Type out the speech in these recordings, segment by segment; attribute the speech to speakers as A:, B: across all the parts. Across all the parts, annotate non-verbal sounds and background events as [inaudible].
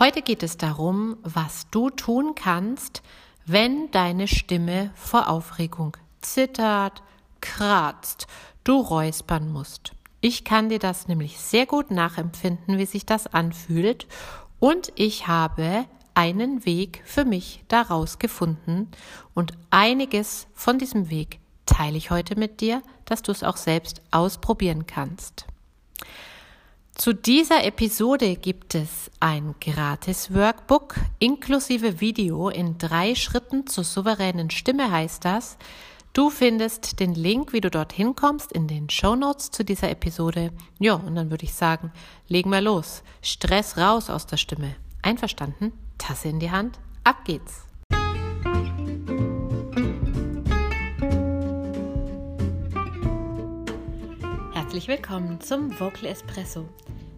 A: Heute geht es darum, was du tun kannst, wenn deine Stimme vor Aufregung zittert, kratzt, du räuspern musst. Ich kann dir das nämlich sehr gut nachempfinden, wie sich das anfühlt und ich habe einen Weg für mich daraus gefunden und einiges von diesem Weg teile ich heute mit dir, dass du es auch selbst ausprobieren kannst. Zu dieser Episode gibt es ein gratis Workbook inklusive Video in drei Schritten zur souveränen Stimme heißt das. Du findest den Link, wie du dorthin kommst, in den Show Notes zu dieser Episode. Ja, und dann würde ich sagen, legen wir los. Stress raus aus der Stimme. Einverstanden? Tasse in die Hand. Ab geht's. Herzlich willkommen zum Vocal Espresso,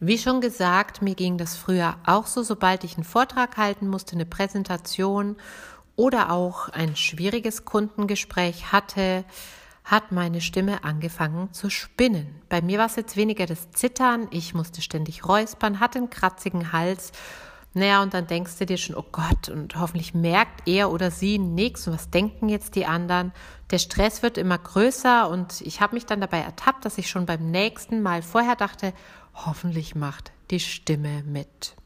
A: Wie schon gesagt, mir ging das früher auch so, sobald ich einen Vortrag halten musste, eine Präsentation oder auch ein schwieriges Kundengespräch hatte, hat meine Stimme angefangen zu spinnen. Bei mir war es jetzt weniger das Zittern, ich musste ständig räuspern, hatte einen kratzigen Hals. Naja, und dann denkst du dir schon, oh Gott, und hoffentlich merkt er oder sie nichts und was denken jetzt die anderen. Der Stress wird immer größer und ich habe mich dann dabei ertappt, dass ich schon beim nächsten Mal vorher dachte, Hoffentlich macht die Stimme mit.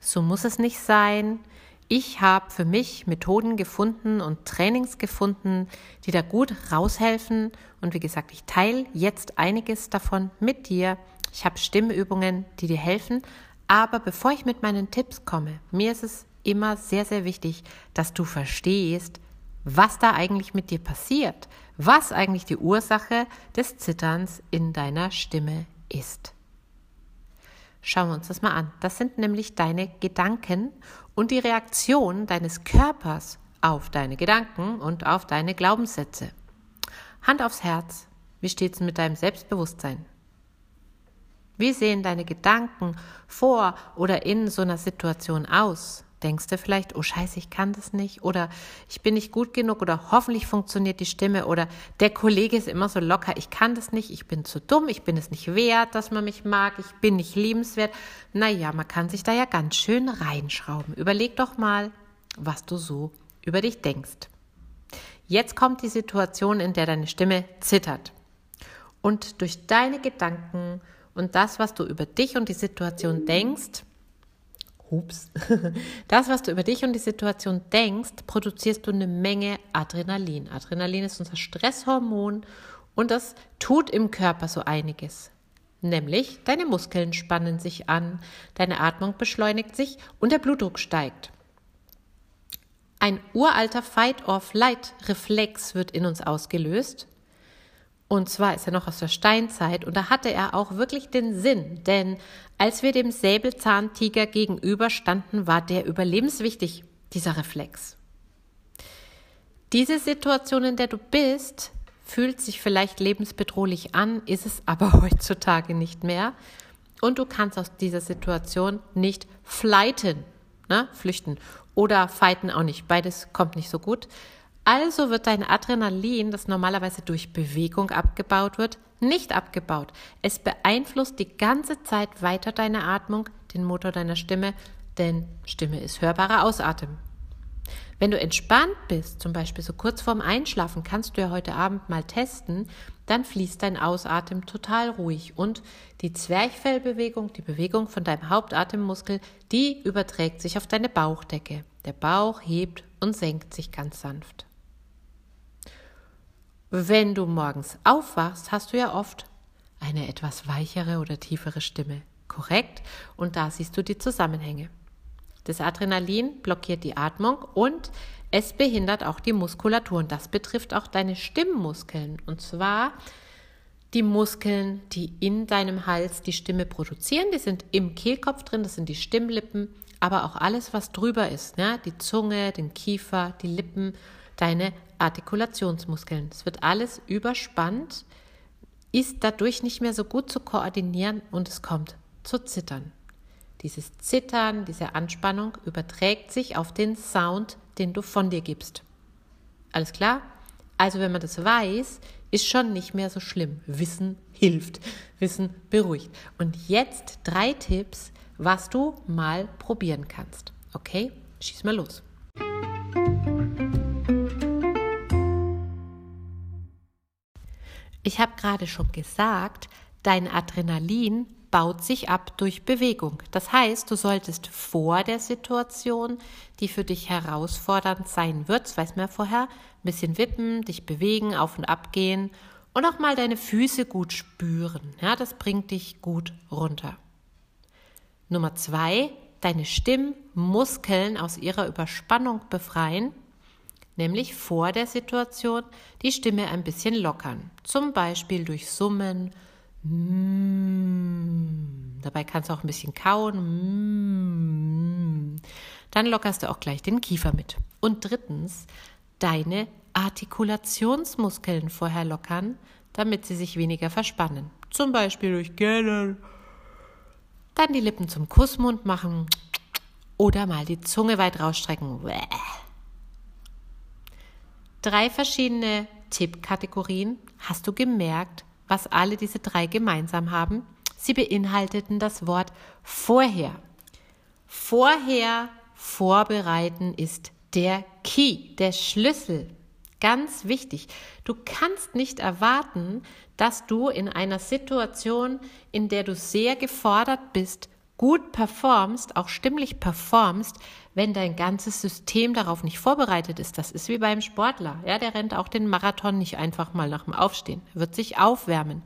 A: So muss es nicht sein. Ich habe für mich Methoden gefunden und Trainings gefunden, die da gut raushelfen. Und wie gesagt, ich teile jetzt einiges davon mit dir. Ich habe Stimmübungen, die dir helfen. Aber bevor ich mit meinen Tipps komme, mir ist es immer sehr, sehr wichtig, dass du verstehst, was da eigentlich mit dir passiert, was eigentlich die Ursache des Zitterns in deiner Stimme ist. Schauen wir uns das mal an. Das sind nämlich deine Gedanken und die Reaktion deines Körpers auf deine Gedanken und auf deine Glaubenssätze. Hand aufs Herz. Wie steht es mit deinem Selbstbewusstsein? Wie sehen deine Gedanken vor oder in so einer Situation aus? Denkst du vielleicht, oh scheiße, ich kann das nicht oder ich bin nicht gut genug oder hoffentlich funktioniert die Stimme oder der Kollege ist immer so locker, ich kann das nicht, ich bin zu dumm, ich bin es nicht wert, dass man mich mag, ich bin nicht liebenswert. Naja, man kann sich da ja ganz schön reinschrauben. Überleg doch mal, was du so über dich denkst. Jetzt kommt die Situation, in der deine Stimme zittert. Und durch deine Gedanken und das, was du über dich und die Situation denkst, Ups. [laughs] Das, was du über dich und die Situation denkst, produzierst du eine Menge Adrenalin. Adrenalin ist unser Stresshormon und das tut im Körper so einiges. Nämlich deine Muskeln spannen sich an, deine Atmung beschleunigt sich und der Blutdruck steigt. Ein uralter Fight-or-Flight-Reflex wird in uns ausgelöst und zwar ist er noch aus der Steinzeit und da hatte er auch wirklich den Sinn, denn als wir dem Säbelzahntiger gegenüberstanden, war der überlebenswichtig, dieser Reflex. Diese Situation, in der du bist, fühlt sich vielleicht lebensbedrohlich an, ist es aber [laughs] heutzutage nicht mehr. Und du kannst aus dieser Situation nicht flighten, ne, flüchten oder fighten auch nicht. Beides kommt nicht so gut. Also wird dein Adrenalin, das normalerweise durch Bewegung abgebaut wird, nicht abgebaut. Es beeinflusst die ganze Zeit weiter deine Atmung, den Motor deiner Stimme, denn Stimme ist hörbarer Ausatmen. Wenn du entspannt bist, zum Beispiel so kurz vorm Einschlafen, kannst du ja heute Abend mal testen, dann fließt dein Ausatmen total ruhig und die Zwerchfellbewegung, die Bewegung von deinem Hauptatemmuskel, die überträgt sich auf deine Bauchdecke. Der Bauch hebt und senkt sich ganz sanft. Wenn du morgens aufwachst, hast du ja oft eine etwas weichere oder tiefere Stimme. Korrekt? Und da siehst du die Zusammenhänge. Das Adrenalin blockiert die Atmung und es behindert auch die Muskulatur. Und das betrifft auch deine Stimmmuskeln. Und zwar Die Muskeln, die in deinem Hals die Stimme produzieren, die sind im Kehlkopf drin, das sind die Stimmlippen, aber auch alles, was drüber ist, ne? die Zunge, den Kiefer, die Lippen, deine Artikulationsmuskeln. Es wird alles überspannt, ist dadurch nicht mehr so gut zu koordinieren und es kommt zu Zittern. Dieses Zittern, diese Anspannung überträgt sich auf den Sound, den du von dir gibst. Alles klar? Also wenn man das weiß, ist schon nicht mehr so schlimm. Wissen hilft, Wissen beruhigt. Und jetzt drei Tipps, was du mal probieren kannst. Okay, schieß mal los. Ich habe gerade schon gesagt, dein Adrenalin baut sich ab durch Bewegung. Das heißt, du solltest vor der Situation, die für dich herausfordernd sein wird, weiß man ja vorher, ein bisschen wippen, dich bewegen, auf und ab gehen und auch mal deine Füße gut spüren. Ja, das bringt dich gut runter. Nummer zwei, deine Stimmmuskeln aus ihrer Überspannung befreien, nämlich vor der Situation die Stimme ein bisschen lockern. Zum Beispiel durch Summen, Mm. Dabei kannst du auch ein bisschen kauen. Mm. Dann lockerst du auch gleich den Kiefer mit. Und drittens, deine Artikulationsmuskeln vorher lockern, damit sie sich weniger verspannen. Zum Beispiel durch Gähnen. Dann die Lippen zum Kussmund machen oder mal die Zunge weit rausstrecken. Drei verschiedene Tippkategorien. Hast du gemerkt, was alle diese drei gemeinsam haben. Sie beinhalteten das Wort vorher. Vorher vorbereiten ist der Key, der Schlüssel. Ganz wichtig. Du kannst nicht erwarten, dass du in einer Situation, in der du sehr gefordert bist, gut performst, auch stimmlich performst, wenn dein ganzes System darauf nicht vorbereitet ist. Das ist wie beim Sportler. Ja, der rennt auch den Marathon nicht einfach mal nach dem Aufstehen. Wird sich aufwärmen.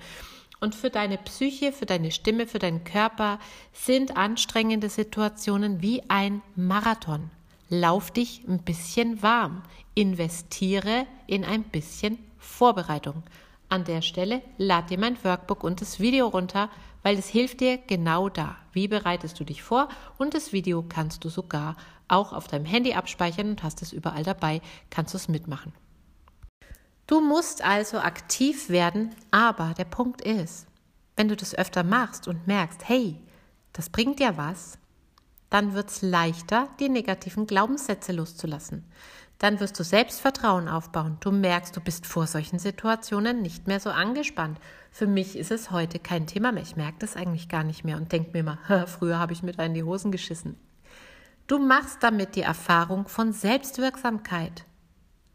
A: Und für deine Psyche, für deine Stimme, für deinen Körper sind anstrengende Situationen wie ein Marathon. Lauf dich ein bisschen warm. Investiere in ein bisschen Vorbereitung. An der Stelle lad dir mein Workbook und das Video runter, weil es hilft dir genau da. Wie bereitest du dich vor? Und das Video kannst du sogar auch auf deinem Handy abspeichern und hast es überall dabei, kannst du es mitmachen. Du musst also aktiv werden, aber der Punkt ist, wenn du das öfter machst und merkst, hey, das bringt dir was, dann wird es leichter, die negativen Glaubenssätze loszulassen. Dann wirst du Selbstvertrauen aufbauen. Du merkst, du bist vor solchen Situationen nicht mehr so angespannt. Für mich ist es heute kein Thema mehr. Ich merke das eigentlich gar nicht mehr und denke mir immer, [laughs] früher habe ich mit in die Hosen geschissen. Du machst damit die Erfahrung von Selbstwirksamkeit.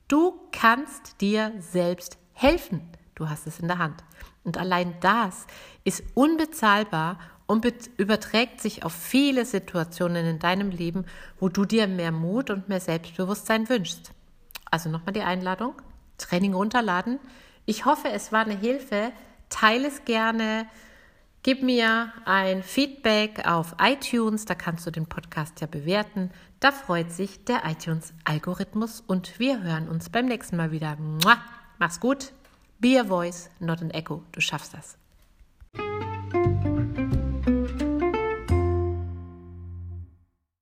A: Du kannst dir selbst helfen. Du hast es in der Hand. Und allein das ist unbezahlbar und überträgt sich auf viele Situationen in deinem Leben, wo du dir mehr Mut und mehr Selbstbewusstsein wünschst. Also nochmal die Einladung, Training runterladen. Ich hoffe, es war eine Hilfe. Teile es gerne. Gib mir ein Feedback auf iTunes, da kannst du den Podcast ja bewerten. Da freut sich der iTunes-Algorithmus und wir hören uns beim nächsten Mal wieder. Mach's gut. Be a voice, not an echo. Du schaffst das.